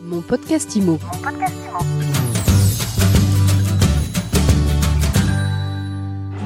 Mon podcast IMO.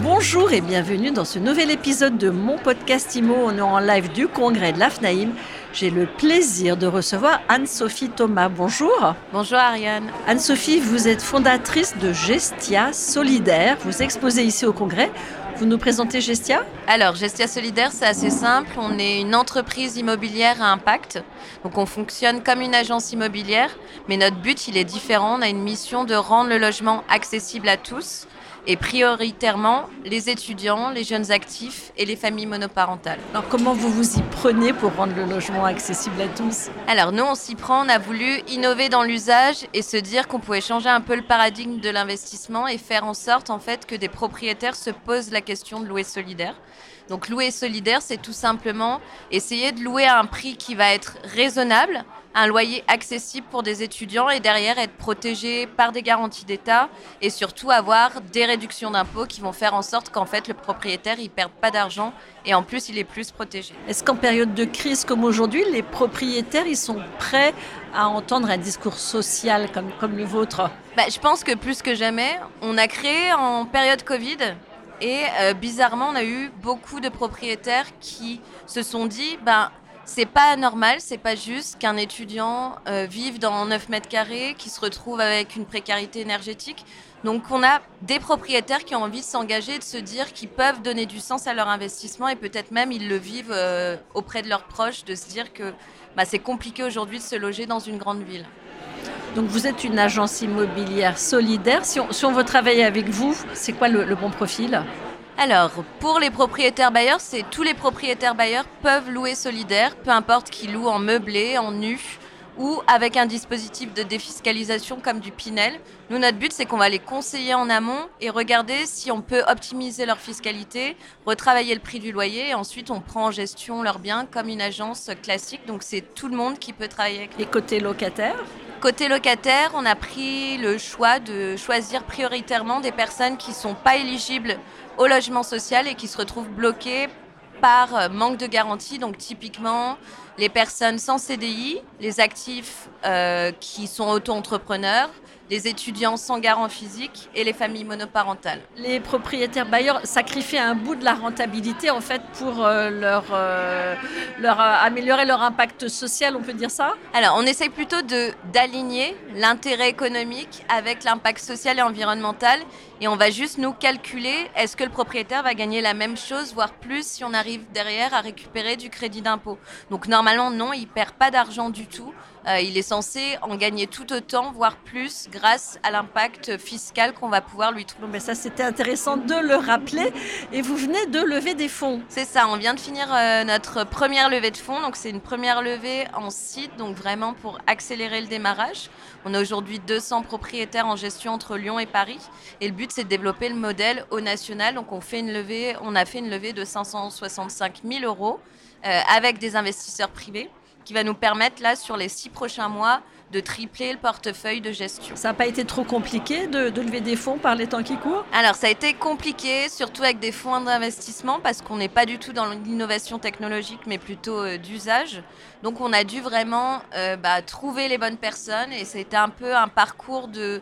Bonjour et bienvenue dans ce nouvel épisode de mon podcast IMO. On est en live du congrès de l'AFNAIM. J'ai le plaisir de recevoir Anne-Sophie Thomas. Bonjour. Bonjour Ariane. Anne-Sophie, vous êtes fondatrice de Gestia Solidaire. Vous exposez ici au congrès. Vous nous présentez Gestia Alors, Gestia Solidaire, c'est assez simple. On est une entreprise immobilière à impact. Donc, on fonctionne comme une agence immobilière, mais notre but, il est différent. On a une mission de rendre le logement accessible à tous et prioritairement les étudiants, les jeunes actifs et les familles monoparentales. Alors comment vous vous y prenez pour rendre le logement accessible à tous? Alors nous on s'y prend, on a voulu innover dans l'usage et se dire qu'on pouvait changer un peu le paradigme de l'investissement et faire en sorte en fait que des propriétaires se posent la question de louer solidaire. Donc louer solidaire, c'est tout simplement essayer de louer à un prix qui va être raisonnable, un loyer accessible pour des étudiants et derrière être protégé par des garanties d'État et surtout avoir des réductions d'impôts qui vont faire en sorte qu'en fait le propriétaire il perd pas d'argent et en plus il est plus protégé. Est-ce qu'en période de crise comme aujourd'hui, les propriétaires ils sont prêts à entendre un discours social comme, comme le vôtre? Bah, Je pense que plus que jamais, on a créé en période Covid et euh, bizarrement, on a eu beaucoup de propriétaires qui se sont dit, ben, c'est pas normal, c'est pas juste qu'un étudiant euh, vive dans 9 mètres carrés, qui se retrouve avec une précarité énergétique. Donc on a des propriétaires qui ont envie de s'engager, de se dire qu'ils peuvent donner du sens à leur investissement et peut-être même ils le vivent euh, auprès de leurs proches, de se dire que bah, c'est compliqué aujourd'hui de se loger dans une grande ville. Donc vous êtes une agence immobilière solidaire. Si on, veut travailler avec vous, c'est quoi le, bon profil? Alors, pour les propriétaires bailleurs, c'est tous les propriétaires bailleurs peuvent louer solidaire, peu importe qu'ils louent en meublé, en nu ou avec un dispositif de défiscalisation comme du Pinel. Nous, notre but, c'est qu'on va les conseiller en amont et regarder si on peut optimiser leur fiscalité, retravailler le prix du loyer et ensuite on prend en gestion leurs biens comme une agence classique. Donc c'est tout le monde qui peut travailler avec. Et côté locataire? Côté locataire, on a pris le choix de choisir prioritairement des personnes qui ne sont pas éligibles au logement social et qui se retrouvent bloquées par manque de garantie. Donc typiquement, les personnes sans CDI, les actifs euh, qui sont auto-entrepreneurs, les étudiants sans garant physique et les familles monoparentales. Les propriétaires bailleurs sacrifient un bout de la rentabilité en fait pour euh, leur, euh, leur améliorer leur impact social, on peut dire ça? Alors on essaye plutôt d'aligner l'intérêt économique avec l'impact social et environnemental et on va juste nous calculer est-ce que le propriétaire va gagner la même chose, voire plus, si on arrive derrière à récupérer du crédit d'impôt? Donc normalement, non, il perd pas d'argent du tout. Euh, il est censé en gagner tout autant, voire plus, grâce à l'impact fiscal qu'on va pouvoir lui trouver. mais ça, c'était intéressant de le rappeler. Et vous venez de lever des fonds. C'est ça, on vient de finir euh, notre première levée de fonds. Donc, c'est une première levée en site, donc vraiment pour accélérer le démarrage. On a aujourd'hui 200 propriétaires en gestion entre Lyon et Paris. Et le but, c'est de développer le modèle au national. Donc, on, fait une levée, on a fait une levée de 565 000 euros avec des investisseurs privés qui va nous permettre, là, sur les six prochains mois, de tripler le portefeuille de gestion. Ça n'a pas été trop compliqué de, lever des fonds par les temps qui courent? Alors, ça a été compliqué, surtout avec des fonds d'investissement, parce qu'on n'est pas du tout dans l'innovation technologique, mais plutôt euh, d'usage. Donc, on a dû vraiment euh, bah, trouver les bonnes personnes, et c'était un peu un parcours de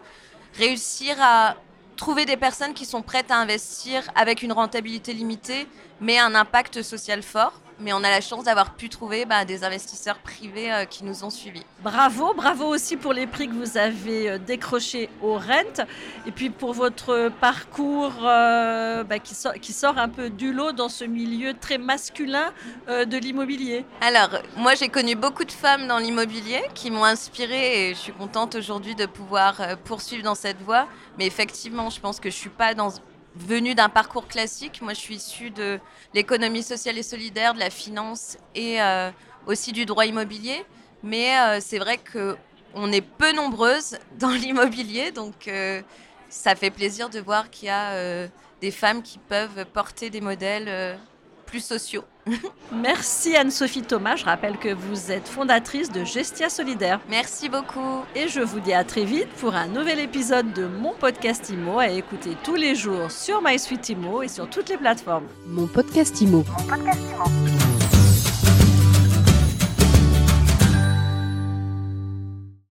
réussir à trouver des personnes qui sont prêtes à investir avec une rentabilité limitée, mais un impact social fort mais on a la chance d'avoir pu trouver bah, des investisseurs privés euh, qui nous ont suivis. Bravo, bravo aussi pour les prix que vous avez euh, décrochés au Rent et puis pour votre parcours euh, bah, qui, sort, qui, sort, un peu du lot dans ce milieu très masculin de l'immobilier. Alors, moi j'ai connu beaucoup de femmes dans l'immobilier qui m'ont inspirée et je suis contente aujourd'hui de pouvoir poursuivre dans cette voie. Mais effectivement, je pense que je ne suis pas dans venue d'un parcours classique. Moi, je suis issue de l'économie sociale et solidaire, de la finance et euh, aussi du droit immobilier. Mais euh, c'est vrai qu'on est peu nombreuses dans l'immobilier, donc euh, ça fait plaisir de voir qu'il y a des femmes qui peuvent porter des modèles plus sociaux. Merci Anne-Sophie Thomas. Je rappelle que vous êtes fondatrice de Gestia Solidaire. Merci beaucoup. Et je vous dis à très vite pour un nouvel épisode de mon podcast IMO à écouter tous les jours sur MySuite IMO et sur toutes les plateformes. Mon podcast IMO. Mon podcast IMO.